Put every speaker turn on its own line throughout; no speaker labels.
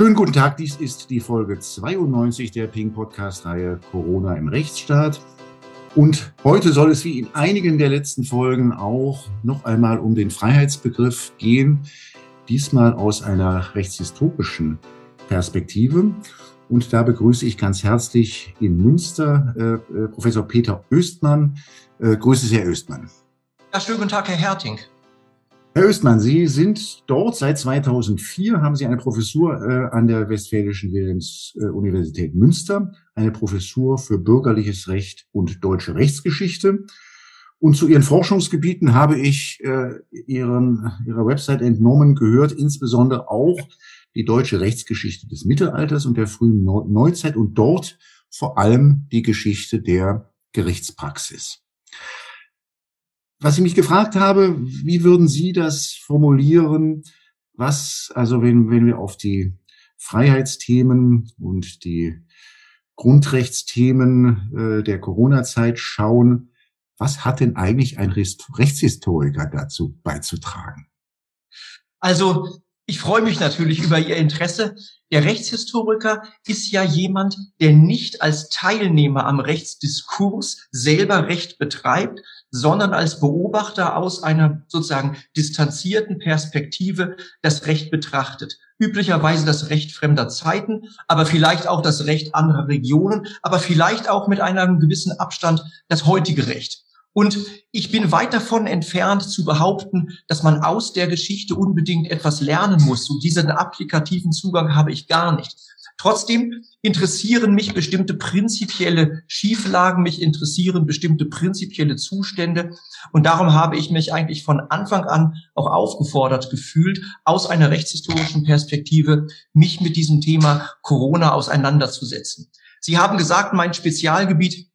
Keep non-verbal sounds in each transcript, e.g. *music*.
Schönen guten Tag, dies ist die Folge 92 der Ping Podcast-Reihe Corona im Rechtsstaat. Und heute soll es wie in einigen der letzten Folgen auch noch einmal um den Freiheitsbegriff gehen, diesmal aus einer rechtshistorischen Perspektive. Und da begrüße ich ganz herzlich in Münster äh, äh Professor Peter Östmann. Äh, grüße Sie, Herr Östmann.
Ja, schönen guten Tag, Herr Herting.
Herr Östmann, Sie sind dort seit 2004, haben Sie eine Professur äh, an der Westfälischen Wilhelms-Universität Münster, eine Professur für bürgerliches Recht und deutsche Rechtsgeschichte. Und zu Ihren Forschungsgebieten habe ich äh, Ihren, Ihrer Website entnommen gehört, insbesondere auch die deutsche Rechtsgeschichte des Mittelalters und der frühen Neuzeit und dort vor allem die Geschichte der Gerichtspraxis. Was ich mich gefragt habe, wie würden Sie das formulieren? Was, also wenn, wenn wir auf die Freiheitsthemen und die Grundrechtsthemen äh, der Corona-Zeit schauen, was hat denn eigentlich ein Rechtshistoriker dazu beizutragen?
Also ich freue mich natürlich über Ihr Interesse. Der Rechtshistoriker ist ja jemand, der nicht als Teilnehmer am Rechtsdiskurs selber Recht betreibt, sondern als Beobachter aus einer sozusagen distanzierten Perspektive das Recht betrachtet. Üblicherweise das Recht fremder Zeiten, aber vielleicht auch das Recht anderer Regionen, aber vielleicht auch mit einem gewissen Abstand das heutige Recht. Und ich bin weit davon entfernt zu behaupten, dass man aus der Geschichte unbedingt etwas lernen muss. Und diesen applikativen Zugang habe ich gar nicht. Trotzdem interessieren mich bestimmte prinzipielle Schieflagen, mich interessieren bestimmte prinzipielle Zustände. Und darum habe ich mich eigentlich von Anfang an auch aufgefordert gefühlt, aus einer rechtshistorischen Perspektive mich mit diesem Thema Corona auseinanderzusetzen. Sie haben gesagt, mein Spezialgebiet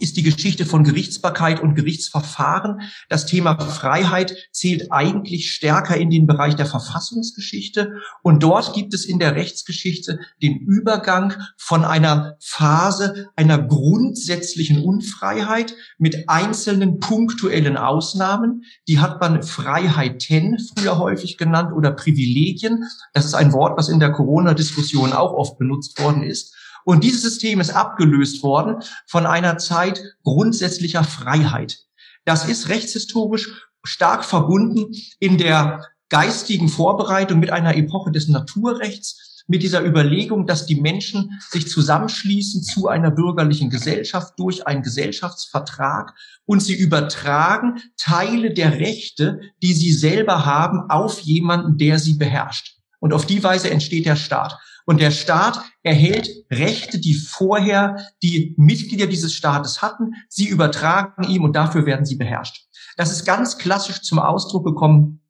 ist die Geschichte von Gerichtsbarkeit und Gerichtsverfahren. Das Thema Freiheit zählt eigentlich stärker in den Bereich der Verfassungsgeschichte. Und dort gibt es in der Rechtsgeschichte den Übergang von einer Phase einer grundsätzlichen Unfreiheit mit einzelnen punktuellen Ausnahmen. Die hat man Freiheiten früher häufig genannt oder Privilegien. Das ist ein Wort, was in der Corona-Diskussion auch oft benutzt worden ist und dieses System ist abgelöst worden von einer Zeit grundsätzlicher Freiheit. Das ist rechtshistorisch stark verbunden in der geistigen Vorbereitung mit einer Epoche des Naturrechts, mit dieser Überlegung, dass die Menschen sich zusammenschließen zu einer bürgerlichen Gesellschaft durch einen Gesellschaftsvertrag und sie übertragen Teile der Rechte, die sie selber haben, auf jemanden, der sie beherrscht. Und auf die Weise entsteht der Staat. Und der Staat erhält Rechte, die vorher die Mitglieder dieses Staates hatten. Sie übertragen ihm und dafür werden sie beherrscht. Das ist ganz klassisch zum Ausdruck gekommen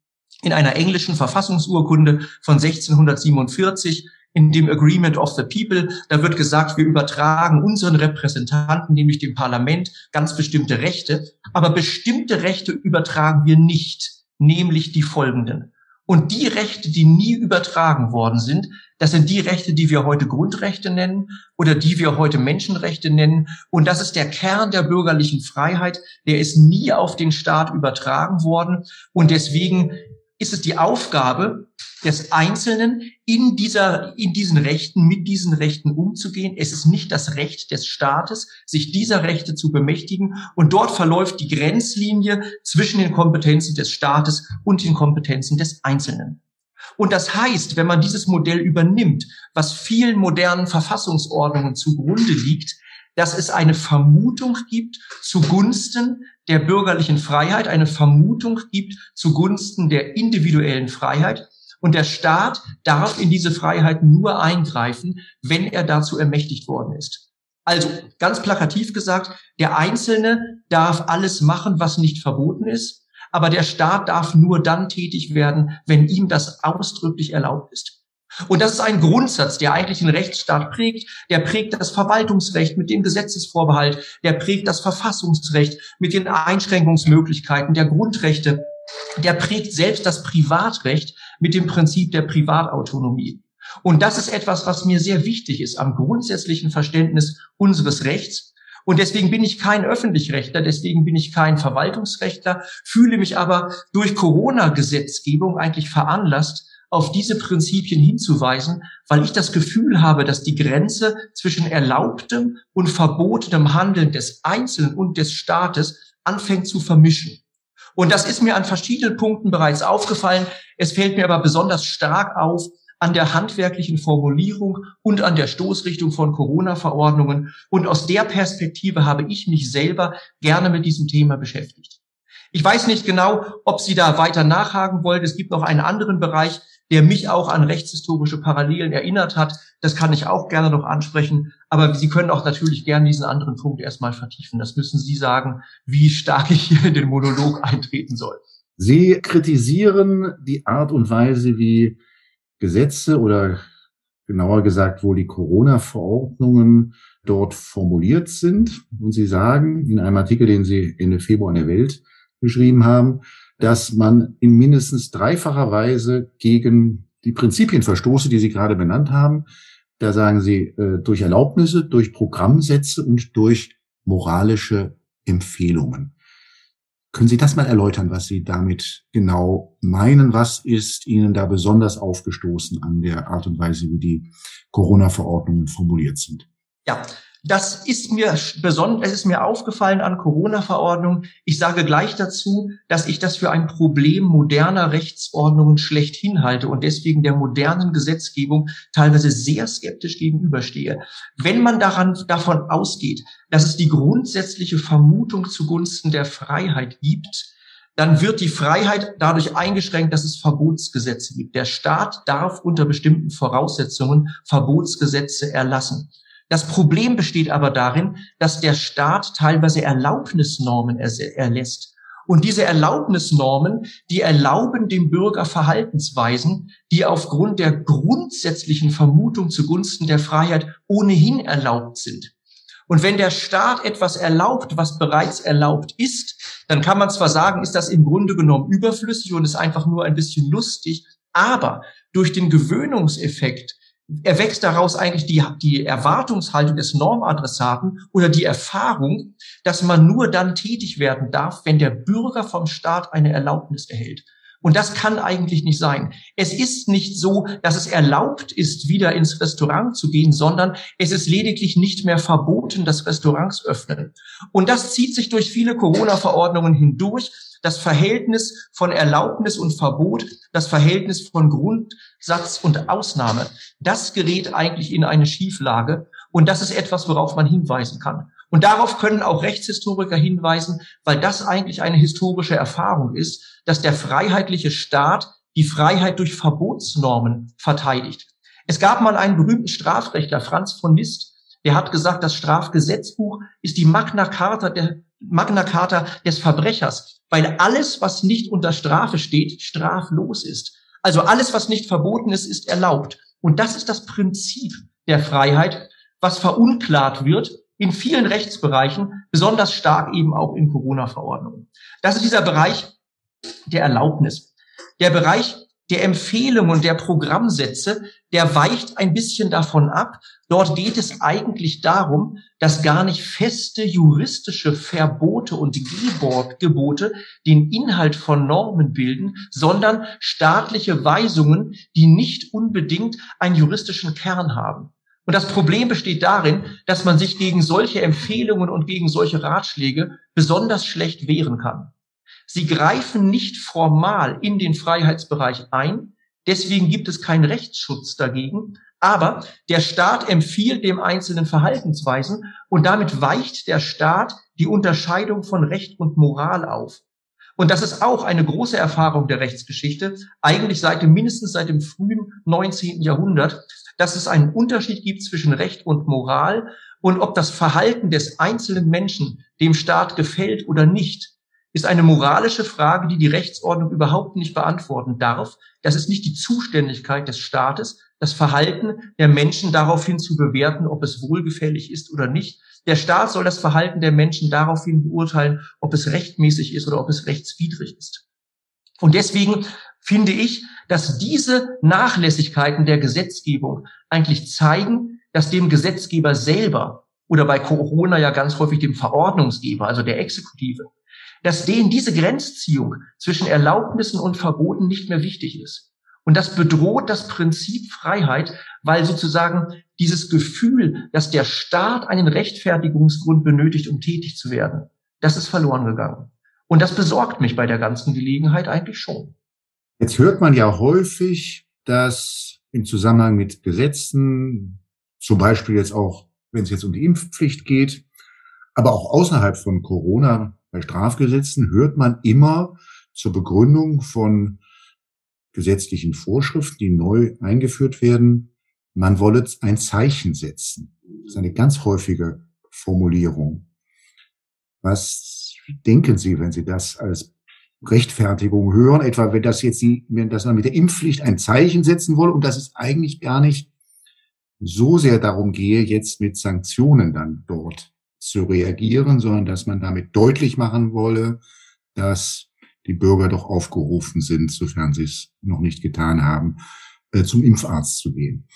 in einer englischen Verfassungsurkunde von 1647 in dem Agreement of the People. Da wird gesagt, wir übertragen unseren Repräsentanten, nämlich dem Parlament, ganz bestimmte Rechte. Aber bestimmte Rechte übertragen wir nicht, nämlich die folgenden. Und die Rechte, die nie übertragen worden sind, das sind die Rechte, die wir heute Grundrechte nennen oder die wir heute Menschenrechte nennen. Und das ist der Kern der bürgerlichen Freiheit. Der ist nie auf den Staat übertragen worden. Und deswegen ist es die Aufgabe des Einzelnen, in dieser, in diesen Rechten, mit diesen Rechten umzugehen. Es ist nicht das Recht des Staates, sich dieser Rechte zu bemächtigen. Und dort verläuft die Grenzlinie zwischen den Kompetenzen des Staates und den Kompetenzen des Einzelnen. Und das heißt, wenn man dieses Modell übernimmt, was vielen modernen Verfassungsordnungen zugrunde liegt, dass es eine Vermutung gibt zugunsten der bürgerlichen Freiheit, eine Vermutung gibt zugunsten der individuellen Freiheit. Und der Staat darf in diese Freiheit nur eingreifen, wenn er dazu ermächtigt worden ist. Also ganz plakativ gesagt, der Einzelne darf alles machen, was nicht verboten ist, aber der Staat darf nur dann tätig werden, wenn ihm das ausdrücklich erlaubt ist. Und das ist ein Grundsatz, der eigentlich den Rechtsstaat prägt. Der prägt das Verwaltungsrecht mit dem Gesetzesvorbehalt. Der prägt das Verfassungsrecht mit den Einschränkungsmöglichkeiten der Grundrechte. Der prägt selbst das Privatrecht mit dem Prinzip der Privatautonomie. Und das ist etwas, was mir sehr wichtig ist am grundsätzlichen Verständnis unseres Rechts. Und deswegen bin ich kein Öffentlichrechtler, deswegen bin ich kein Verwaltungsrechtler, fühle mich aber durch Corona-Gesetzgebung eigentlich veranlasst, auf diese Prinzipien hinzuweisen, weil ich das Gefühl habe, dass die Grenze zwischen erlaubtem und verbotenem Handeln des Einzelnen und des Staates anfängt zu vermischen. Und das ist mir an verschiedenen Punkten bereits aufgefallen. Es fällt mir aber besonders stark auf an der handwerklichen Formulierung und an der Stoßrichtung von Corona-Verordnungen. Und aus der Perspektive habe ich mich selber gerne mit diesem Thema beschäftigt. Ich weiß nicht genau, ob Sie da weiter nachhaken wollen. Es gibt noch einen anderen Bereich, der mich auch an rechtshistorische Parallelen erinnert hat. Das kann ich auch gerne noch ansprechen. Aber Sie können auch natürlich gerne diesen anderen Punkt erstmal vertiefen. Das müssen Sie sagen, wie stark *laughs* ich hier in den Monolog eintreten soll.
Sie kritisieren die Art und Weise, wie Gesetze oder genauer gesagt, wo die Corona-Verordnungen dort formuliert sind. Und Sie sagen in einem Artikel, den Sie Ende Februar in der Welt geschrieben haben, dass man in mindestens dreifacher Weise gegen die Prinzipien verstoße, die Sie gerade benannt haben. Da sagen Sie, äh, durch Erlaubnisse, durch Programmsätze und durch moralische Empfehlungen. Können Sie das mal erläutern, was Sie damit genau meinen? Was ist Ihnen da besonders aufgestoßen an der Art und Weise, wie die Corona-Verordnungen formuliert sind?
Ja, das ist mir besonders, es ist mir aufgefallen an Corona-Verordnungen. Ich sage gleich dazu, dass ich das für ein Problem moderner Rechtsordnungen schlechthin halte und deswegen der modernen Gesetzgebung teilweise sehr skeptisch gegenüberstehe. Wenn man daran, davon ausgeht, dass es die grundsätzliche Vermutung zugunsten der Freiheit gibt, dann wird die Freiheit dadurch eingeschränkt, dass es Verbotsgesetze gibt. Der Staat darf unter bestimmten Voraussetzungen Verbotsgesetze erlassen. Das Problem besteht aber darin, dass der Staat teilweise Erlaubnisnormen erlässt. Und diese Erlaubnisnormen, die erlauben dem Bürger Verhaltensweisen, die aufgrund der grundsätzlichen Vermutung zugunsten der Freiheit ohnehin erlaubt sind. Und wenn der Staat etwas erlaubt, was bereits erlaubt ist, dann kann man zwar sagen, ist das im Grunde genommen überflüssig und ist einfach nur ein bisschen lustig, aber durch den Gewöhnungseffekt erwächst daraus eigentlich die, die Erwartungshaltung des Normadressaten oder die Erfahrung, dass man nur dann tätig werden darf, wenn der Bürger vom Staat eine Erlaubnis erhält. Und das kann eigentlich nicht sein. Es ist nicht so, dass es erlaubt ist, wieder ins Restaurant zu gehen, sondern es ist lediglich nicht mehr verboten, dass Restaurants öffnen. Und das zieht sich durch viele Corona-Verordnungen hindurch das Verhältnis von Erlaubnis und Verbot, das Verhältnis von Grundsatz und Ausnahme, das gerät eigentlich in eine Schieflage. Und das ist etwas, worauf man hinweisen kann. Und darauf können auch Rechtshistoriker hinweisen, weil das eigentlich eine historische Erfahrung ist, dass der freiheitliche Staat die Freiheit durch Verbotsnormen verteidigt. Es gab mal einen berühmten Strafrechtler, Franz von Liszt, der hat gesagt, das Strafgesetzbuch ist die Magna Carta, der, Magna Carta des Verbrechers weil alles, was nicht unter Strafe steht, straflos ist. Also alles, was nicht verboten ist, ist erlaubt. Und das ist das Prinzip der Freiheit, was verunklart wird in vielen Rechtsbereichen, besonders stark eben auch in Corona-Verordnungen. Das ist dieser Bereich der Erlaubnis. Der Bereich der Empfehlungen und der Programmsätze, der weicht ein bisschen davon ab. Dort geht es eigentlich darum, dass gar nicht feste juristische Verbote und Gebote den Inhalt von Normen bilden, sondern staatliche Weisungen, die nicht unbedingt einen juristischen Kern haben. Und das Problem besteht darin, dass man sich gegen solche Empfehlungen und gegen solche Ratschläge besonders schlecht wehren kann. Sie greifen nicht formal in den Freiheitsbereich ein. Deswegen gibt es keinen Rechtsschutz dagegen. Aber der Staat empfiehlt dem einzelnen Verhaltensweisen und damit weicht der Staat die Unterscheidung von Recht und Moral auf. Und das ist auch eine große Erfahrung der Rechtsgeschichte, eigentlich seit dem, mindestens seit dem frühen 19. Jahrhundert, dass es einen Unterschied gibt zwischen Recht und Moral und ob das Verhalten des einzelnen Menschen dem Staat gefällt oder nicht, ist eine moralische Frage, die die Rechtsordnung überhaupt nicht beantworten darf. Das ist nicht die Zuständigkeit des Staates, das Verhalten der Menschen daraufhin zu bewerten, ob es wohlgefällig ist oder nicht. Der Staat soll das Verhalten der Menschen daraufhin beurteilen, ob es rechtmäßig ist oder ob es rechtswidrig ist. Und deswegen finde ich, dass diese Nachlässigkeiten der Gesetzgebung eigentlich zeigen, dass dem Gesetzgeber selber oder bei Corona ja ganz häufig dem Verordnungsgeber, also der Exekutive, dass denen diese Grenzziehung zwischen Erlaubnissen und Verboten nicht mehr wichtig ist. Und das bedroht das Prinzip Freiheit, weil sozusagen dieses Gefühl, dass der Staat einen Rechtfertigungsgrund benötigt, um tätig zu werden, das ist verloren gegangen. Und das besorgt mich bei der ganzen Gelegenheit eigentlich schon.
Jetzt hört man ja häufig, dass im Zusammenhang mit Gesetzen, zum Beispiel jetzt auch, wenn es jetzt um die Impfpflicht geht, aber auch außerhalb von Corona bei Strafgesetzen hört man immer zur Begründung von gesetzlichen Vorschriften, die neu eingeführt werden, man wolle ein Zeichen setzen. Das ist eine ganz häufige Formulierung. Was denken Sie, wenn Sie das als Rechtfertigung hören, etwa wenn das jetzt wenn das man mit der Impfpflicht ein Zeichen setzen wolle und dass es eigentlich gar nicht so sehr darum gehe, jetzt mit Sanktionen dann dort zu reagieren, sondern dass man damit deutlich machen wolle, dass die Bürger doch aufgerufen sind, sofern sie es noch nicht getan haben, äh, zum Impfarzt zu gehen.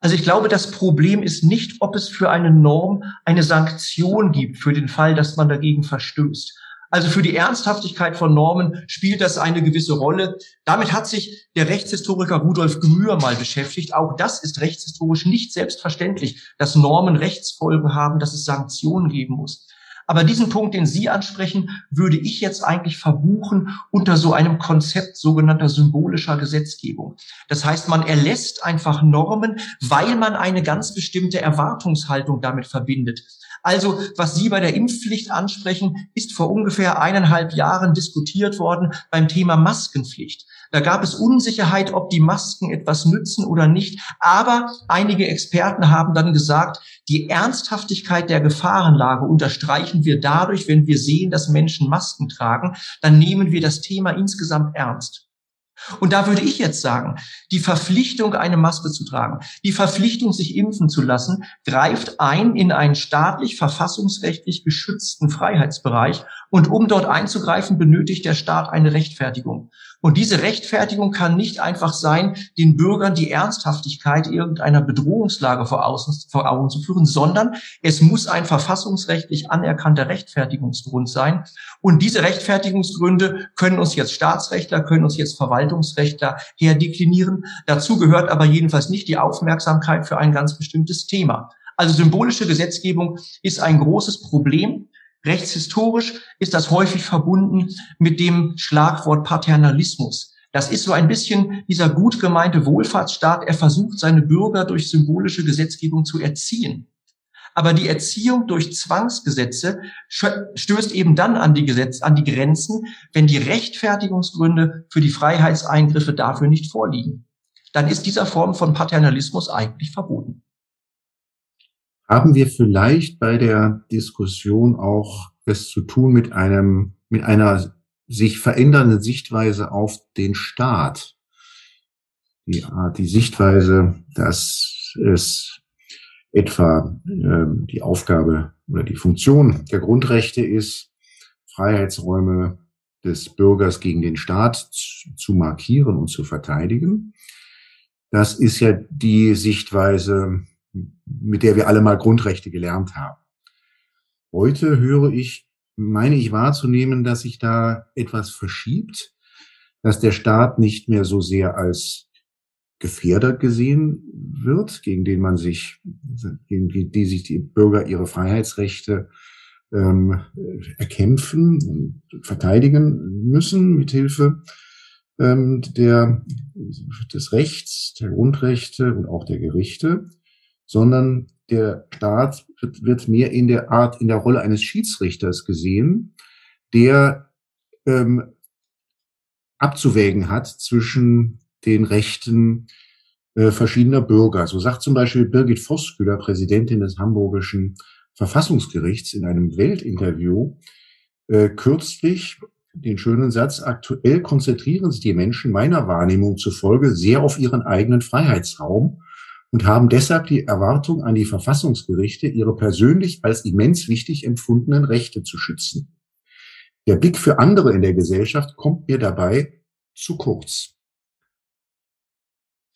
Also ich glaube, das Problem ist nicht, ob es für eine Norm eine Sanktion gibt für den Fall, dass man dagegen verstößt. Also für die Ernsthaftigkeit von Normen spielt das eine gewisse Rolle. Damit hat sich der Rechtshistoriker Rudolf Gmür mal beschäftigt. Auch das ist rechtshistorisch nicht selbstverständlich, dass Normen Rechtsfolgen haben, dass es Sanktionen geben muss. Aber diesen Punkt, den Sie ansprechen, würde ich jetzt eigentlich verbuchen unter so einem Konzept sogenannter symbolischer Gesetzgebung. Das heißt, man erlässt einfach Normen, weil man eine ganz bestimmte Erwartungshaltung damit verbindet. Also, was Sie bei der Impfpflicht ansprechen, ist vor ungefähr eineinhalb Jahren diskutiert worden beim Thema Maskenpflicht. Da gab es Unsicherheit, ob die Masken etwas nützen oder nicht. Aber einige Experten haben dann gesagt, die Ernsthaftigkeit der Gefahrenlage unterstreichen wir dadurch, wenn wir sehen, dass Menschen Masken tragen, dann nehmen wir das Thema insgesamt ernst. Und da würde ich jetzt sagen, die Verpflichtung, eine Maske zu tragen, die Verpflichtung, sich impfen zu lassen, greift ein in einen staatlich verfassungsrechtlich geschützten Freiheitsbereich. Und um dort einzugreifen, benötigt der Staat eine Rechtfertigung. Und diese Rechtfertigung kann nicht einfach sein, den Bürgern die Ernsthaftigkeit irgendeiner Bedrohungslage vor, außen, vor Augen zu führen, sondern es muss ein verfassungsrechtlich anerkannter Rechtfertigungsgrund sein. Und diese Rechtfertigungsgründe können uns jetzt Staatsrechtler, können uns jetzt Verwaltungsrechtler herdeklinieren. Dazu gehört aber jedenfalls nicht die Aufmerksamkeit für ein ganz bestimmtes Thema. Also symbolische Gesetzgebung ist ein großes Problem. Rechtshistorisch ist das häufig verbunden mit dem Schlagwort Paternalismus. Das ist so ein bisschen dieser gut gemeinte Wohlfahrtsstaat. Er versucht, seine Bürger durch symbolische Gesetzgebung zu erziehen. Aber die Erziehung durch Zwangsgesetze stößt eben dann an die, Gesetz, an die Grenzen, wenn die Rechtfertigungsgründe für die Freiheitseingriffe dafür nicht vorliegen. Dann ist dieser Form von Paternalismus eigentlich verboten
haben wir vielleicht bei der Diskussion auch es zu tun mit einem, mit einer sich verändernden Sichtweise auf den Staat. Die, die Sichtweise, dass es etwa äh, die Aufgabe oder die Funktion der Grundrechte ist, Freiheitsräume des Bürgers gegen den Staat zu, zu markieren und zu verteidigen. Das ist ja die Sichtweise mit der wir alle mal Grundrechte gelernt haben. Heute höre ich, meine ich wahrzunehmen, dass sich da etwas verschiebt, dass der Staat nicht mehr so sehr als Gefährder gesehen wird, gegen den man sich, gegen die sich die Bürger ihre Freiheitsrechte ähm, erkämpfen und verteidigen müssen mit Hilfe ähm, der, des Rechts, der Grundrechte und auch der Gerichte, sondern der Staat wird, mehr in der Art, in der Rolle eines Schiedsrichters gesehen, der ähm, abzuwägen hat zwischen den Rechten äh, verschiedener Bürger. So sagt zum Beispiel Birgit Voskueller, Präsidentin des Hamburgischen Verfassungsgerichts, in einem Weltinterview äh, kürzlich den schönen Satz, aktuell konzentrieren sich die Menschen meiner Wahrnehmung zufolge sehr auf ihren eigenen Freiheitsraum und haben deshalb die Erwartung an die Verfassungsgerichte, ihre persönlich als immens wichtig empfundenen Rechte zu schützen. Der Blick für andere in der Gesellschaft kommt mir dabei zu kurz.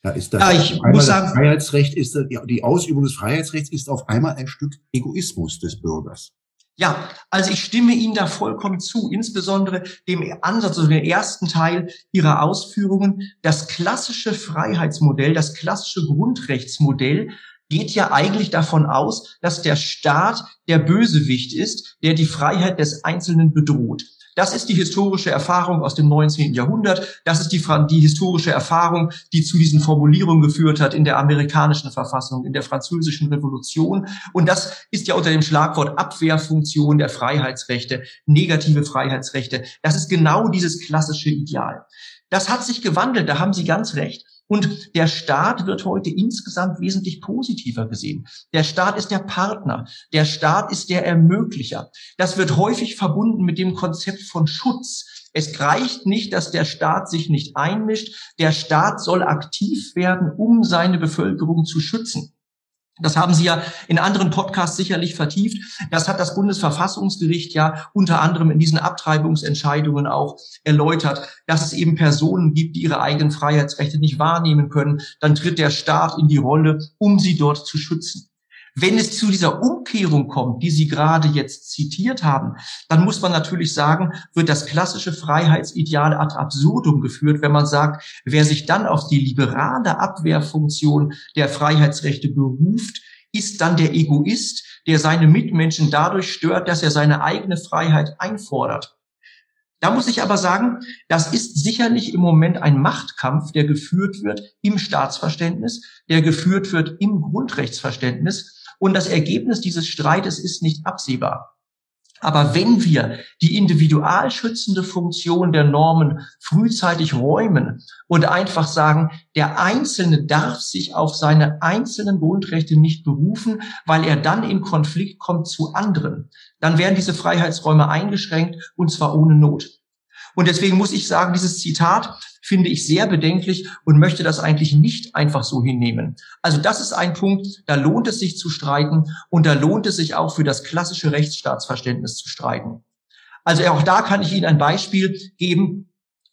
Da ist das, ja, ich muss sagen, Freiheitsrecht ist, die Ausübung des Freiheitsrechts ist auf einmal ein Stück Egoismus des Bürgers.
Ja, also ich stimme Ihnen da vollkommen zu, insbesondere dem Ansatz, also dem ersten Teil Ihrer Ausführungen. Das klassische Freiheitsmodell, das klassische Grundrechtsmodell geht ja eigentlich davon aus, dass der Staat der Bösewicht ist, der die Freiheit des Einzelnen bedroht. Das ist die historische Erfahrung aus dem 19. Jahrhundert. Das ist die, die, historische Erfahrung, die zu diesen Formulierungen geführt hat in der amerikanischen Verfassung, in der französischen Revolution. Und das ist ja unter dem Schlagwort Abwehrfunktion der Freiheitsrechte, negative Freiheitsrechte. Das ist genau dieses klassische Ideal. Das hat sich gewandelt, da haben Sie ganz recht. Und der Staat wird heute insgesamt wesentlich positiver gesehen. Der Staat ist der Partner. Der Staat ist der Ermöglicher. Das wird häufig verbunden mit dem Konzept von Schutz. Es reicht nicht, dass der Staat sich nicht einmischt. Der Staat soll aktiv werden, um seine Bevölkerung zu schützen. Das haben Sie ja in anderen Podcasts sicherlich vertieft. Das hat das Bundesverfassungsgericht ja unter anderem in diesen Abtreibungsentscheidungen auch erläutert, dass es eben Personen gibt, die ihre eigenen Freiheitsrechte nicht wahrnehmen können. Dann tritt der Staat in die Rolle, um sie dort zu schützen. Wenn es zu dieser Umkehrung kommt, die Sie gerade jetzt zitiert haben, dann muss man natürlich sagen, wird das klassische Freiheitsideal ad absurdum geführt, wenn man sagt, wer sich dann auf die liberale Abwehrfunktion der Freiheitsrechte beruft, ist dann der Egoist, der seine Mitmenschen dadurch stört, dass er seine eigene Freiheit einfordert. Da muss ich aber sagen, das ist sicherlich im Moment ein Machtkampf, der geführt wird im Staatsverständnis, der geführt wird im Grundrechtsverständnis. Und das Ergebnis dieses Streites ist nicht absehbar. Aber wenn wir die individualschützende Funktion der Normen frühzeitig räumen und einfach sagen, der Einzelne darf sich auf seine einzelnen Grundrechte nicht berufen, weil er dann in Konflikt kommt zu anderen, dann werden diese Freiheitsräume eingeschränkt und zwar ohne Not. Und deswegen muss ich sagen, dieses Zitat finde ich sehr bedenklich und möchte das eigentlich nicht einfach so hinnehmen. Also das ist ein Punkt, da lohnt es sich zu streiten und da lohnt es sich auch für das klassische Rechtsstaatsverständnis zu streiten. Also auch da kann ich Ihnen ein Beispiel geben,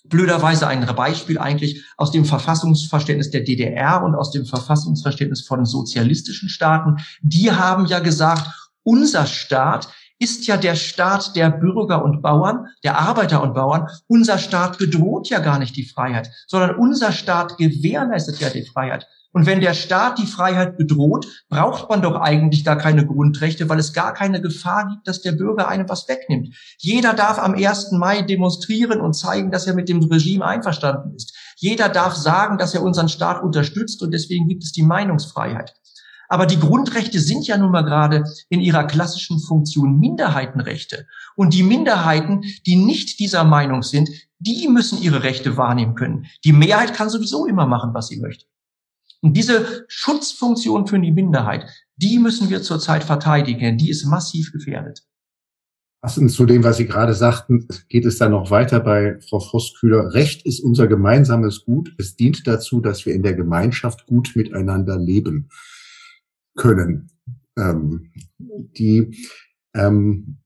blöderweise ein Beispiel eigentlich aus dem Verfassungsverständnis der DDR und aus dem Verfassungsverständnis von sozialistischen Staaten. Die haben ja gesagt, unser Staat ist ja der Staat der Bürger und Bauern, der Arbeiter und Bauern. Unser Staat bedroht ja gar nicht die Freiheit, sondern unser Staat gewährleistet ja die Freiheit. Und wenn der Staat die Freiheit bedroht, braucht man doch eigentlich gar keine Grundrechte, weil es gar keine Gefahr gibt, dass der Bürger einem was wegnimmt. Jeder darf am 1. Mai demonstrieren und zeigen, dass er mit dem Regime einverstanden ist. Jeder darf sagen, dass er unseren Staat unterstützt und deswegen gibt es die Meinungsfreiheit. Aber die Grundrechte sind ja nun mal gerade in ihrer klassischen Funktion Minderheitenrechte. Und die Minderheiten, die nicht dieser Meinung sind, die müssen ihre Rechte wahrnehmen können. Die Mehrheit kann sowieso immer machen, was sie möchte. Und diese Schutzfunktion für die Minderheit, die müssen wir zurzeit verteidigen. Die ist massiv gefährdet.
Passend zu dem, was Sie gerade sagten, geht es dann noch weiter bei Frau Frostkühler. Recht ist unser gemeinsames Gut. Es dient dazu, dass wir in der Gemeinschaft gut miteinander leben können. Ähm, die ähm,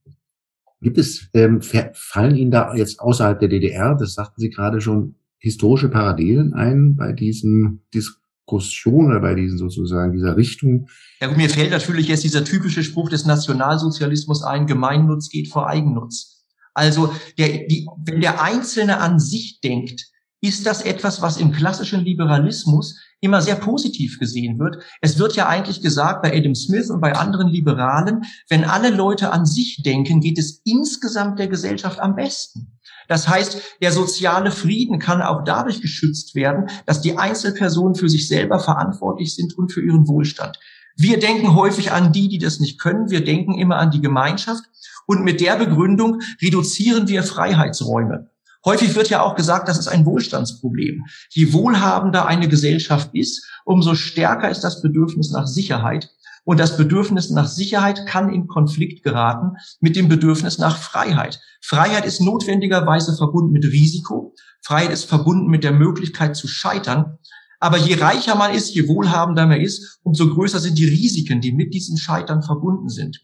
gibt es, ähm, fallen Ihnen da jetzt außerhalb der DDR, das sagten Sie gerade schon, historische Parallelen ein bei diesen Diskussionen oder bei diesen sozusagen dieser Richtung?
Ja, gut, mir fällt natürlich jetzt dieser typische Spruch des Nationalsozialismus ein, Gemeinnutz geht vor Eigennutz. Also der, die, wenn der Einzelne an sich denkt, ist das etwas, was im klassischen Liberalismus immer sehr positiv gesehen wird. Es wird ja eigentlich gesagt bei Adam Smith und bei anderen Liberalen, wenn alle Leute an sich denken, geht es insgesamt der Gesellschaft am besten. Das heißt, der soziale Frieden kann auch dadurch geschützt werden, dass die Einzelpersonen für sich selber verantwortlich sind und für ihren Wohlstand. Wir denken häufig an die, die das nicht können. Wir denken immer an die Gemeinschaft. Und mit der Begründung reduzieren wir Freiheitsräume. Häufig wird ja auch gesagt, das ist ein Wohlstandsproblem. Je wohlhabender eine Gesellschaft ist, umso stärker ist das Bedürfnis nach Sicherheit. Und das Bedürfnis nach Sicherheit kann in Konflikt geraten mit dem Bedürfnis nach Freiheit. Freiheit ist notwendigerweise verbunden mit Risiko. Freiheit ist verbunden mit der Möglichkeit zu scheitern. Aber je reicher man ist, je wohlhabender man ist, umso größer sind die Risiken, die mit diesem Scheitern verbunden sind.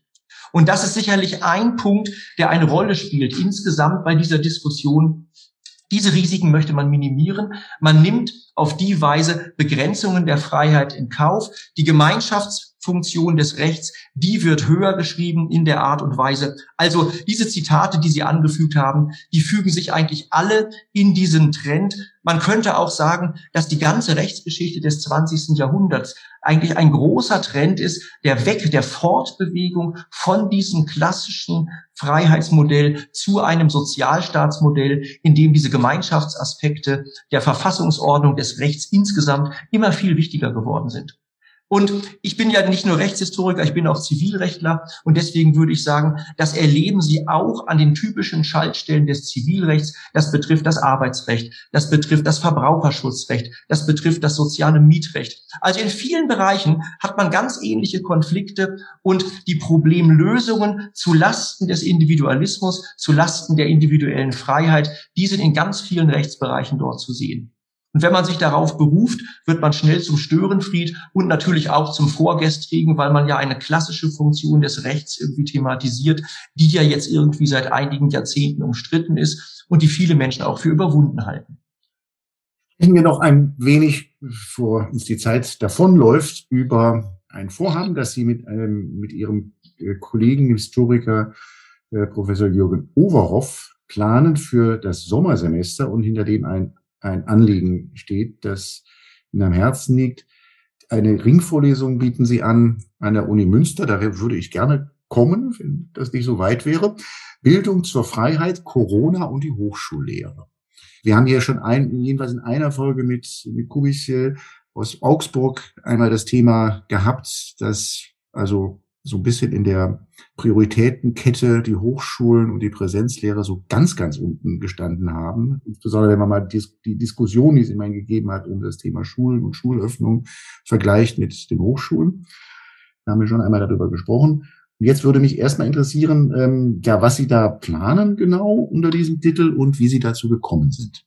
Und das ist sicherlich ein Punkt, der eine Rolle spielt insgesamt bei dieser Diskussion diese Risiken möchte man minimieren. Man nimmt auf die Weise Begrenzungen der Freiheit in Kauf. Die Gemeinschaftsfunktion des Rechts, die wird höher geschrieben in der Art und Weise. Also diese Zitate, die Sie angefügt haben, die fügen sich eigentlich alle in diesen Trend. Man könnte auch sagen, dass die ganze Rechtsgeschichte des 20. Jahrhunderts eigentlich ein großer Trend ist, der Weg der Fortbewegung von diesem klassischen Freiheitsmodell zu einem Sozialstaatsmodell, in dem diese Gemeinschaftsaspekte der Verfassungsordnung des Rechts insgesamt immer viel wichtiger geworden sind. Und ich bin ja nicht nur Rechtshistoriker, ich bin auch Zivilrechtler und deswegen würde ich sagen, das erleben Sie auch an den typischen Schaltstellen des Zivilrechts. Das betrifft das Arbeitsrecht, das betrifft das Verbraucherschutzrecht, das betrifft das soziale Mietrecht. Also in vielen Bereichen hat man ganz ähnliche Konflikte und die Problemlösungen zu Lasten des Individualismus, zu Lasten der individuellen Freiheit, die sind in ganz vielen Rechtsbereichen dort zu sehen. Und wenn man sich darauf beruft, wird man schnell zum Störenfried und natürlich auch zum Vorgestrigen, weil man ja eine klassische Funktion des Rechts irgendwie thematisiert, die ja jetzt irgendwie seit einigen Jahrzehnten umstritten ist und die viele Menschen auch für überwunden halten.
Sprechen wir noch ein wenig, bevor uns die Zeit davonläuft, über ein Vorhaben, das Sie mit einem, mit Ihrem äh, Kollegen, Historiker, äh, Professor Jürgen Overhoff planen für das Sommersemester und hinter dem ein ein Anliegen steht, das Ihnen am Herzen liegt. Eine Ringvorlesung bieten Sie an an der Uni Münster. Da würde ich gerne kommen, wenn das nicht so weit wäre. Bildung zur Freiheit, Corona und die Hochschullehre. Wir haben hier schon ein, jedenfalls in einer Folge mit, mit Kubis aus Augsburg einmal das Thema gehabt, dass also so ein bisschen in der Prioritätenkette die Hochschulen und die Präsenzlehre so ganz, ganz unten gestanden haben. Insbesondere wenn man mal die, Diskussion, die es immerhin gegeben hat, um das Thema Schulen und Schulöffnung vergleicht mit den Hochschulen. Da haben wir schon einmal darüber gesprochen. Und jetzt würde mich erstmal interessieren, ähm, ja, was Sie da planen genau unter diesem Titel und wie Sie dazu gekommen sind.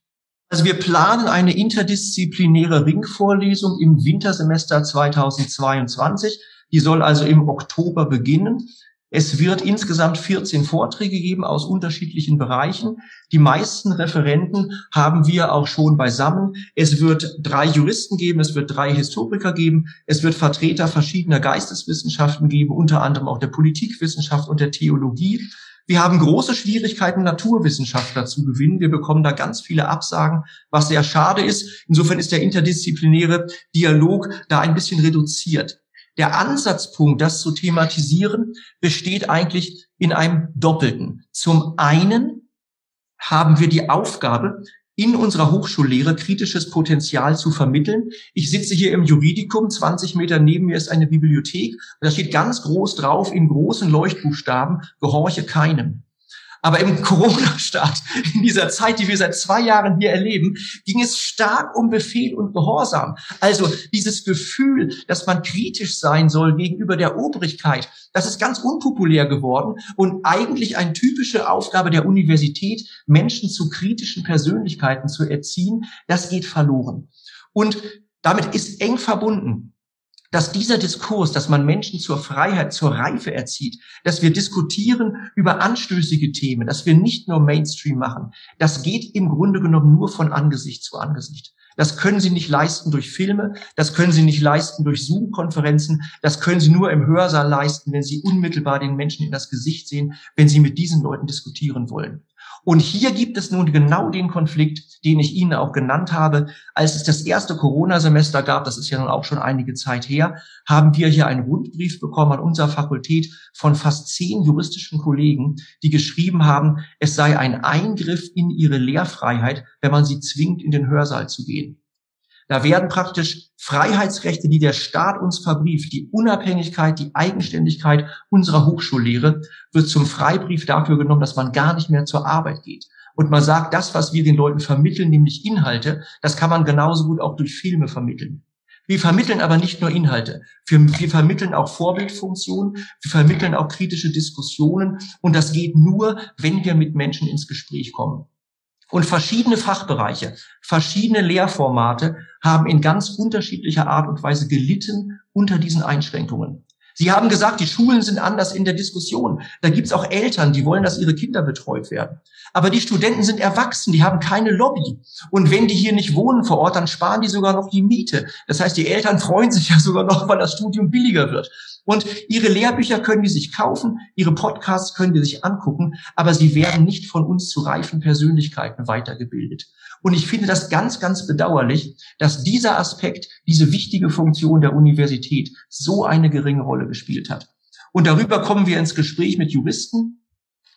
Also wir planen eine interdisziplinäre Ringvorlesung im Wintersemester 2022 die soll also im Oktober beginnen. Es wird insgesamt 14 Vorträge geben aus unterschiedlichen Bereichen. Die meisten Referenten haben wir auch schon beisammen. Es wird drei Juristen geben, es wird drei Historiker geben, es wird Vertreter verschiedener Geisteswissenschaften geben, unter anderem auch der Politikwissenschaft und der Theologie. Wir haben große Schwierigkeiten, Naturwissenschaftler zu gewinnen. Wir bekommen da ganz viele Absagen, was sehr schade ist. Insofern ist der interdisziplinäre Dialog da ein bisschen reduziert. Der Ansatzpunkt, das zu thematisieren, besteht eigentlich in einem Doppelten. Zum einen haben wir die Aufgabe, in unserer Hochschullehre kritisches Potenzial zu vermitteln. Ich sitze hier im Juridikum, 20 Meter neben mir ist eine Bibliothek und da steht ganz groß drauf in großen Leuchtbuchstaben, gehorche keinem. Aber im Corona-Staat, in dieser Zeit, die wir seit zwei Jahren hier erleben, ging es stark um Befehl und Gehorsam. Also dieses Gefühl, dass man kritisch sein soll gegenüber der Obrigkeit, das ist ganz unpopulär geworden und eigentlich eine typische Aufgabe der Universität, Menschen zu kritischen Persönlichkeiten zu erziehen, das geht verloren. Und damit ist eng verbunden dass dieser Diskurs, dass man Menschen zur Freiheit, zur Reife erzieht, dass wir diskutieren über anstößige Themen, dass wir nicht nur Mainstream machen, das geht im Grunde genommen nur von Angesicht zu Angesicht. Das können Sie nicht leisten durch Filme, das können Sie nicht leisten durch Zoom-Konferenzen, das können Sie nur im Hörsaal leisten, wenn Sie unmittelbar den Menschen in das Gesicht sehen, wenn Sie mit diesen Leuten diskutieren wollen. Und hier gibt es nun genau den Konflikt, den ich Ihnen auch genannt habe. Als es das erste Corona-Semester gab, das ist ja nun auch schon einige Zeit her, haben wir hier einen Rundbrief bekommen an unserer Fakultät von fast zehn juristischen Kollegen, die geschrieben haben, es sei ein Eingriff in ihre Lehrfreiheit, wenn man sie zwingt, in den Hörsaal zu gehen. Da werden praktisch Freiheitsrechte, die der Staat uns verbrieft, die Unabhängigkeit, die Eigenständigkeit unserer Hochschullehre, wird zum Freibrief dafür genommen, dass man gar nicht mehr zur Arbeit geht. Und man sagt, das, was wir den Leuten vermitteln, nämlich Inhalte, das kann man genauso gut auch durch Filme vermitteln. Wir vermitteln aber nicht nur Inhalte. Wir, wir, vermitteln auch Vorbildfunktionen. Wir vermitteln auch kritische Diskussionen. Und das geht nur, wenn wir mit Menschen ins Gespräch kommen. Und verschiedene Fachbereiche, verschiedene Lehrformate haben in ganz unterschiedlicher Art und Weise gelitten unter diesen Einschränkungen. Sie haben gesagt, die Schulen sind anders in der Diskussion. Da gibt's auch Eltern, die wollen, dass ihre Kinder betreut werden. Aber die Studenten sind erwachsen, die haben keine Lobby. Und wenn die hier nicht wohnen vor Ort, dann sparen die sogar noch die Miete. Das heißt, die Eltern freuen sich ja sogar noch, weil das Studium billiger wird. Und ihre Lehrbücher können die sich kaufen, ihre Podcasts können die sich angucken, aber sie werden nicht von uns zu reifen Persönlichkeiten weitergebildet. Und ich finde das ganz, ganz bedauerlich, dass dieser Aspekt, diese wichtige Funktion der Universität so eine geringe Rolle gespielt hat. Und darüber kommen wir ins Gespräch mit Juristen,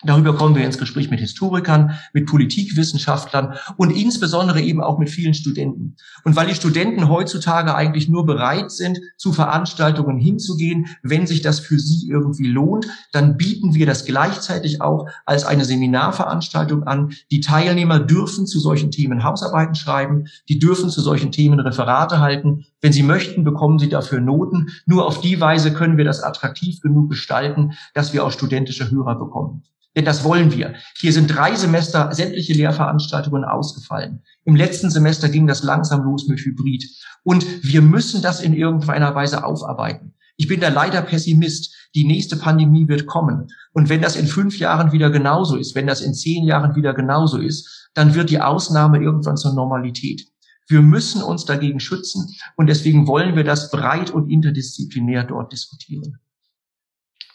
Darüber kommen wir ins Gespräch mit Historikern, mit Politikwissenschaftlern und insbesondere eben auch mit vielen Studenten. Und weil die Studenten heutzutage eigentlich nur bereit sind, zu Veranstaltungen hinzugehen, wenn sich das für sie irgendwie lohnt, dann bieten wir das gleichzeitig auch als eine Seminarveranstaltung an. Die Teilnehmer dürfen zu solchen Themen Hausarbeiten schreiben, die dürfen zu solchen Themen Referate halten. Wenn sie möchten, bekommen sie dafür Noten. Nur auf die Weise können wir das attraktiv genug gestalten, dass wir auch studentische Hörer bekommen. Denn das wollen wir. Hier sind drei Semester sämtliche Lehrveranstaltungen ausgefallen. Im letzten Semester ging das langsam los mit Hybrid. Und wir müssen das in irgendeiner Weise aufarbeiten. Ich bin da leider Pessimist. Die nächste Pandemie wird kommen. Und wenn das in fünf Jahren wieder genauso ist, wenn das in zehn Jahren wieder genauso ist, dann wird die Ausnahme irgendwann zur Normalität. Wir müssen uns dagegen schützen und deswegen wollen wir das breit und interdisziplinär dort diskutieren.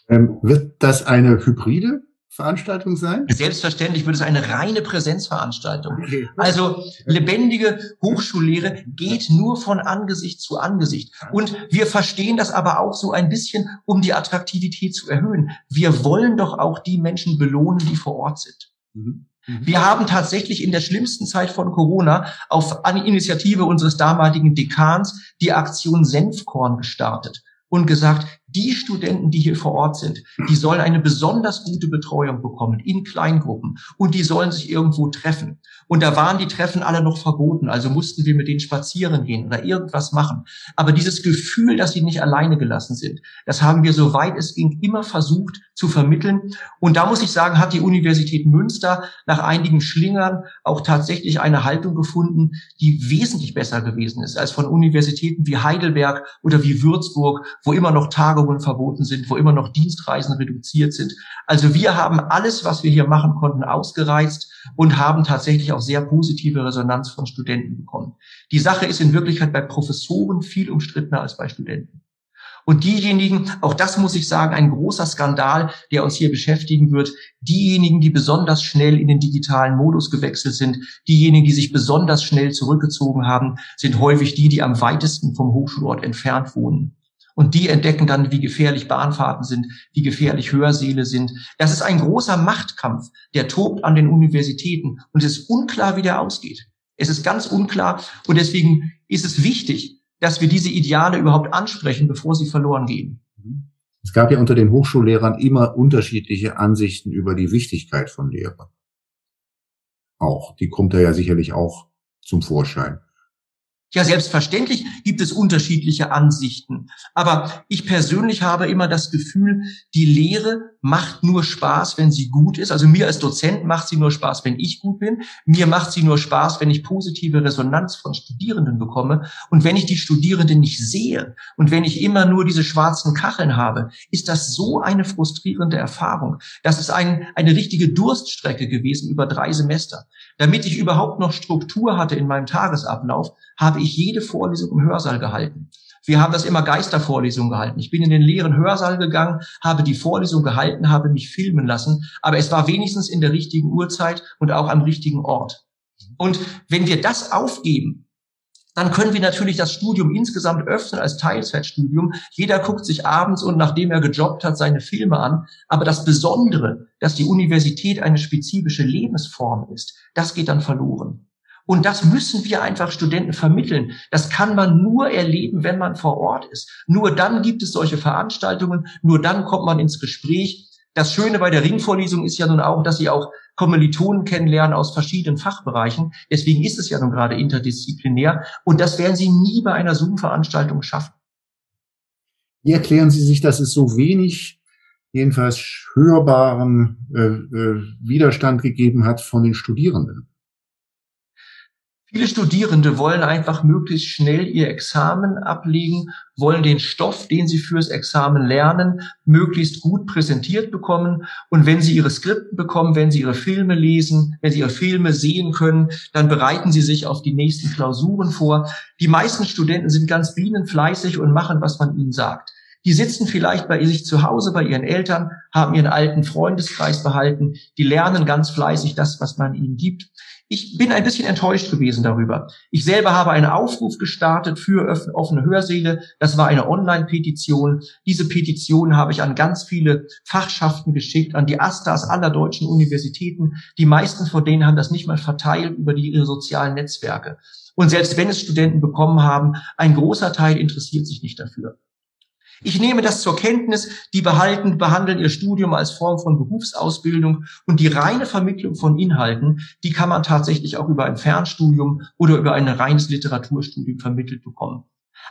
Ähm, wird das eine hybride Veranstaltung sein?
Selbstverständlich wird es eine reine Präsenzveranstaltung. Okay. Also lebendige Hochschullehre geht nur von Angesicht zu Angesicht. Und wir verstehen das aber auch so ein bisschen, um die Attraktivität zu erhöhen. Wir wollen doch auch die Menschen belohnen, die vor Ort sind. Mhm. Mhm. Wir haben tatsächlich in der schlimmsten Zeit von Corona auf Initiative unseres damaligen Dekans die Aktion Senfkorn gestartet und gesagt, die Studenten, die hier vor Ort sind, die sollen eine besonders gute Betreuung bekommen in Kleingruppen und die sollen sich irgendwo treffen. Und da waren die Treffen alle noch verboten, also mussten wir mit denen spazieren gehen oder irgendwas machen. Aber dieses Gefühl, dass sie nicht alleine gelassen sind, das haben wir, soweit es ging, immer versucht zu vermitteln. Und da muss ich sagen, hat die Universität Münster nach einigen Schlingern auch tatsächlich eine Haltung gefunden, die wesentlich besser gewesen ist als von Universitäten wie Heidelberg oder wie Würzburg, wo immer noch Tage Tagungen verboten sind, wo immer noch Dienstreisen reduziert sind. Also wir haben alles, was wir hier machen konnten, ausgereizt und haben tatsächlich auch sehr positive Resonanz von Studenten bekommen. Die Sache ist in Wirklichkeit bei Professoren viel umstrittener als bei Studenten. Und diejenigen, auch das muss ich sagen, ein großer Skandal, der uns hier beschäftigen wird, diejenigen, die besonders schnell in den digitalen Modus gewechselt sind, diejenigen, die sich besonders schnell zurückgezogen haben, sind häufig die, die am weitesten vom Hochschulort entfernt wohnen. Und die entdecken dann, wie gefährlich Bahnfahrten sind, wie gefährlich Hörsäle sind. Das ist ein großer Machtkampf, der tobt an den Universitäten. Und es ist unklar, wie der ausgeht. Es ist ganz unklar. Und deswegen ist es wichtig, dass wir diese Ideale überhaupt ansprechen, bevor sie verloren gehen.
Es gab ja unter den Hochschullehrern immer unterschiedliche Ansichten über die Wichtigkeit von Lehre. Auch. Die kommt da ja sicherlich auch zum Vorschein.
Ja, selbstverständlich gibt es unterschiedliche Ansichten. Aber ich persönlich habe immer das Gefühl, die Lehre macht nur Spaß, wenn sie gut ist. Also mir als Dozent macht sie nur Spaß, wenn ich gut bin. Mir macht sie nur Spaß, wenn ich positive Resonanz von Studierenden bekomme. Und wenn ich die Studierenden nicht sehe und wenn ich immer nur diese schwarzen Kacheln habe, ist das so eine frustrierende Erfahrung. Das ist ein, eine richtige Durststrecke gewesen über drei Semester. Damit ich überhaupt noch Struktur hatte in meinem Tagesablauf, habe ich jede Vorlesung im Hörsaal gehalten. Wir haben das immer Geistervorlesungen gehalten. Ich bin in den leeren Hörsaal gegangen, habe die Vorlesung gehalten, habe mich filmen lassen, aber es war wenigstens in der richtigen Uhrzeit und auch am richtigen Ort. Und wenn wir das aufgeben, dann können wir natürlich das Studium insgesamt öffnen als Teilzeitstudium. Jeder guckt sich abends und nachdem er gejobbt hat, seine Filme an. Aber das Besondere, dass die Universität eine spezifische Lebensform ist, das geht dann verloren. Und das müssen wir einfach Studenten vermitteln. Das kann man nur erleben, wenn man vor Ort ist. Nur dann gibt es solche Veranstaltungen, nur dann kommt man ins Gespräch. Das Schöne bei der Ringvorlesung ist ja nun auch, dass Sie auch Kommilitonen kennenlernen aus verschiedenen Fachbereichen. Deswegen ist es ja nun gerade interdisziplinär. Und das werden Sie nie bei einer Zoom-Veranstaltung schaffen.
Wie erklären Sie sich, dass es so wenig, jedenfalls hörbaren äh, äh, Widerstand gegeben hat von den Studierenden?
Viele Studierende wollen einfach möglichst schnell ihr Examen ablegen, wollen den Stoff, den sie fürs Examen lernen, möglichst gut präsentiert bekommen. Und wenn sie ihre Skripten bekommen, wenn sie ihre Filme lesen, wenn sie ihre Filme sehen können, dann bereiten sie sich auf die nächsten Klausuren vor. Die meisten Studenten sind ganz bienenfleißig und machen, was man ihnen sagt. Die sitzen vielleicht bei sich zu Hause, bei ihren Eltern, haben ihren alten Freundeskreis behalten, die lernen ganz fleißig das, was man ihnen gibt. Ich bin ein bisschen enttäuscht gewesen darüber. Ich selber habe einen Aufruf gestartet für offene Hörsäle. Das war eine Online-Petition. Diese Petition habe ich an ganz viele Fachschaften geschickt, an die Astas aller deutschen Universitäten. Die meisten von denen haben das nicht mal verteilt über die, ihre sozialen Netzwerke. Und selbst wenn es Studenten bekommen haben, ein großer Teil interessiert sich nicht dafür. Ich nehme das zur Kenntnis, die behalten, behandeln ihr Studium als Form von Berufsausbildung und die reine Vermittlung von Inhalten, die kann man tatsächlich auch über ein Fernstudium oder über ein reines Literaturstudium vermittelt bekommen.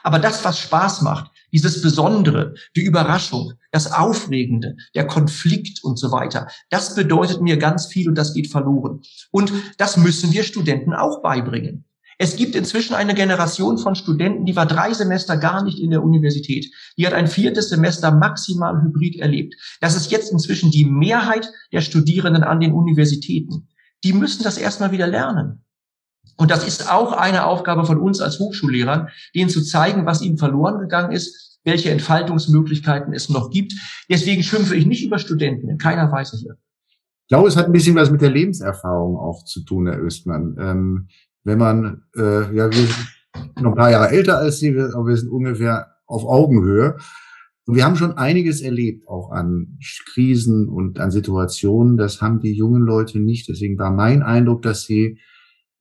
Aber das, was Spaß macht, dieses Besondere, die Überraschung, das Aufregende, der Konflikt und so weiter, das bedeutet mir ganz viel und das geht verloren. Und das müssen wir Studenten auch beibringen. Es gibt inzwischen eine Generation von Studenten, die war drei Semester gar nicht in der Universität. Die hat ein viertes Semester maximal hybrid erlebt. Das ist jetzt inzwischen die Mehrheit der Studierenden an den Universitäten. Die müssen das erstmal wieder lernen. Und das ist auch eine Aufgabe von uns als Hochschullehrern, denen zu zeigen, was ihnen verloren gegangen ist, welche Entfaltungsmöglichkeiten es noch gibt. Deswegen schimpfe ich nicht über Studenten in keiner Weise hier.
Ich glaube, es hat ein bisschen was mit der Lebenserfahrung auch zu tun, Herr Östmann. Wenn man, äh, ja, wir sind noch ein paar Jahre älter als Sie, aber wir sind ungefähr auf Augenhöhe. Und wir haben schon einiges erlebt, auch an Krisen und an Situationen. Das haben die jungen Leute nicht. Deswegen war mein Eindruck, dass sie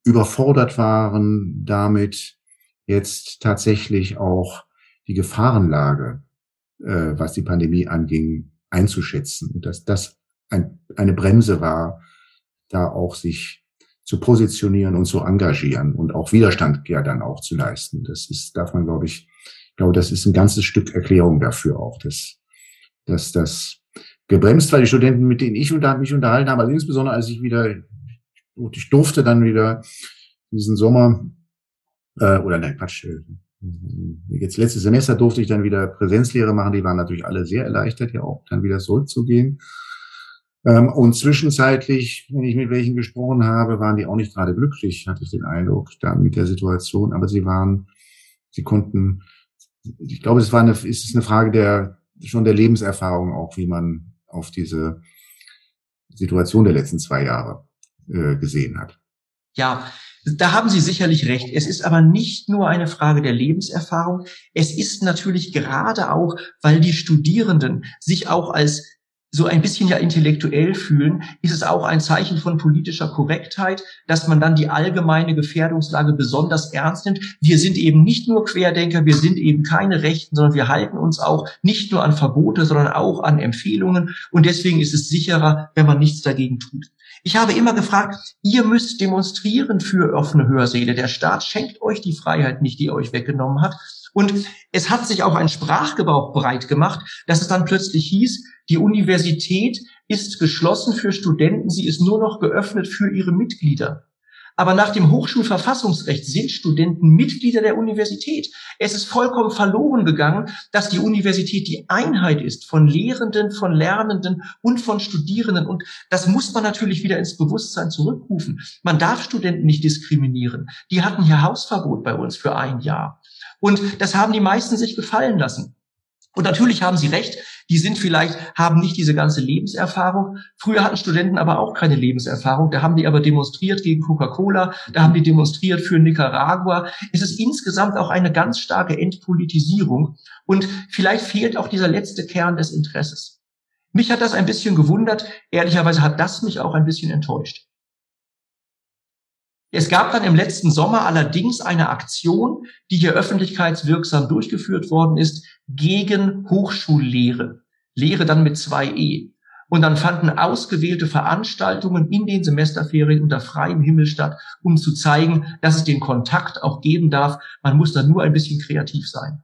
überfordert waren, damit jetzt tatsächlich auch die Gefahrenlage, äh, was die Pandemie anging, einzuschätzen. Und dass das ein, eine Bremse war, da auch sich zu positionieren und zu engagieren und auch Widerstand ja dann auch zu leisten. Das ist, darf man, glaube ich, glaube, das ist ein ganzes Stück Erklärung dafür auch, dass, dass das gebremst war. Die Studenten, mit denen ich mich unterhalten habe, also insbesondere als ich wieder, ich durfte dann wieder diesen Sommer, äh, oder nein, Quatsch, äh, jetzt letztes Semester durfte ich dann wieder Präsenzlehre machen. Die waren natürlich alle sehr erleichtert, ja auch dann wieder zurückzugehen. Ähm, und zwischenzeitlich, wenn ich mit welchen gesprochen habe, waren die auch nicht gerade glücklich, hatte ich den Eindruck, da mit der Situation. Aber sie waren, sie konnten, ich glaube, es war eine, ist es eine Frage der, schon der Lebenserfahrung auch, wie man auf diese Situation der letzten zwei Jahre äh, gesehen hat.
Ja, da haben Sie sicherlich recht. Es ist aber nicht nur eine Frage der Lebenserfahrung. Es ist natürlich gerade auch, weil die Studierenden sich auch als so ein bisschen ja intellektuell fühlen, ist es auch ein Zeichen von politischer Korrektheit, dass man dann die allgemeine Gefährdungslage besonders ernst nimmt. Wir sind eben nicht nur Querdenker, wir sind eben keine Rechten, sondern wir halten uns auch nicht nur an Verbote, sondern auch an Empfehlungen. Und deswegen ist es sicherer, wenn man nichts dagegen tut. Ich habe immer gefragt, ihr müsst demonstrieren für offene Hörsäle. Der Staat schenkt euch die Freiheit nicht, die er euch weggenommen hat. Und es hat sich auch ein Sprachgebrauch breit gemacht, dass es dann plötzlich hieß, die Universität ist geschlossen für Studenten, sie ist nur noch geöffnet für ihre Mitglieder. Aber nach dem Hochschulverfassungsrecht sind Studenten Mitglieder der Universität. Es ist vollkommen verloren gegangen, dass die Universität die Einheit ist von Lehrenden, von Lernenden und von Studierenden. Und das muss man natürlich wieder ins Bewusstsein zurückrufen. Man darf Studenten nicht diskriminieren. Die hatten hier Hausverbot bei uns für ein Jahr. Und das haben die meisten sich gefallen lassen. Und natürlich haben Sie recht, die sind vielleicht, haben nicht diese ganze Lebenserfahrung. Früher hatten Studenten aber auch keine Lebenserfahrung. Da haben die aber demonstriert gegen Coca-Cola, da haben die demonstriert für Nicaragua. Es ist insgesamt auch eine ganz starke Entpolitisierung. Und vielleicht fehlt auch dieser letzte Kern des Interesses. Mich hat das ein bisschen gewundert. Ehrlicherweise hat das mich auch ein bisschen enttäuscht. Es gab dann im letzten Sommer allerdings eine Aktion, die hier öffentlichkeitswirksam durchgeführt worden ist, gegen Hochschullehre. Lehre dann mit zwei E. Und dann fanden ausgewählte Veranstaltungen in den Semesterferien unter freiem Himmel statt, um zu zeigen, dass es den Kontakt auch geben darf. Man muss da nur ein bisschen kreativ sein.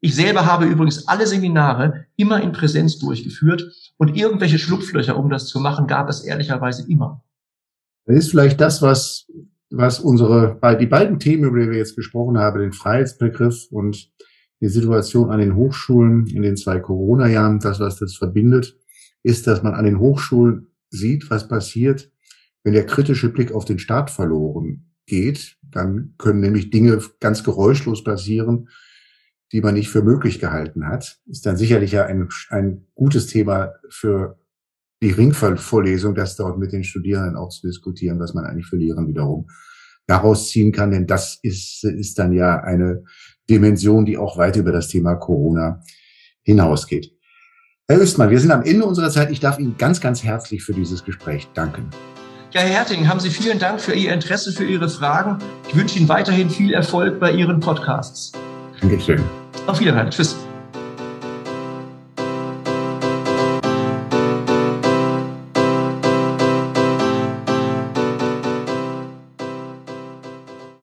Ich selber habe übrigens alle Seminare immer in Präsenz durchgeführt und irgendwelche Schlupflöcher, um das zu machen, gab es ehrlicherweise immer.
Das ist vielleicht das, was was unsere, die beiden Themen, über die wir jetzt gesprochen haben, den Freiheitsbegriff und die Situation an den Hochschulen in den zwei Corona-Jahren, das, was das verbindet, ist, dass man an den Hochschulen sieht, was passiert, wenn der kritische Blick auf den Staat verloren geht. Dann können nämlich Dinge ganz geräuschlos passieren, die man nicht für möglich gehalten hat. Ist dann sicherlich ja ein, ein gutes Thema für die Ringvorlesung, das dort mit den Studierenden auch zu diskutieren, was man eigentlich für Lehren wiederum daraus ziehen kann. Denn das ist, ist dann ja eine Dimension, die auch weit über das Thema Corona hinausgeht. Herr Östmann, wir sind am Ende unserer Zeit. Ich darf Ihnen ganz, ganz herzlich für dieses Gespräch danken.
Ja, Herr Herting, haben Sie vielen Dank für Ihr Interesse, für Ihre Fragen. Ich wünsche Ihnen weiterhin viel Erfolg bei Ihren Podcasts.
Dankeschön.
Auf Wiedersehen. Tschüss.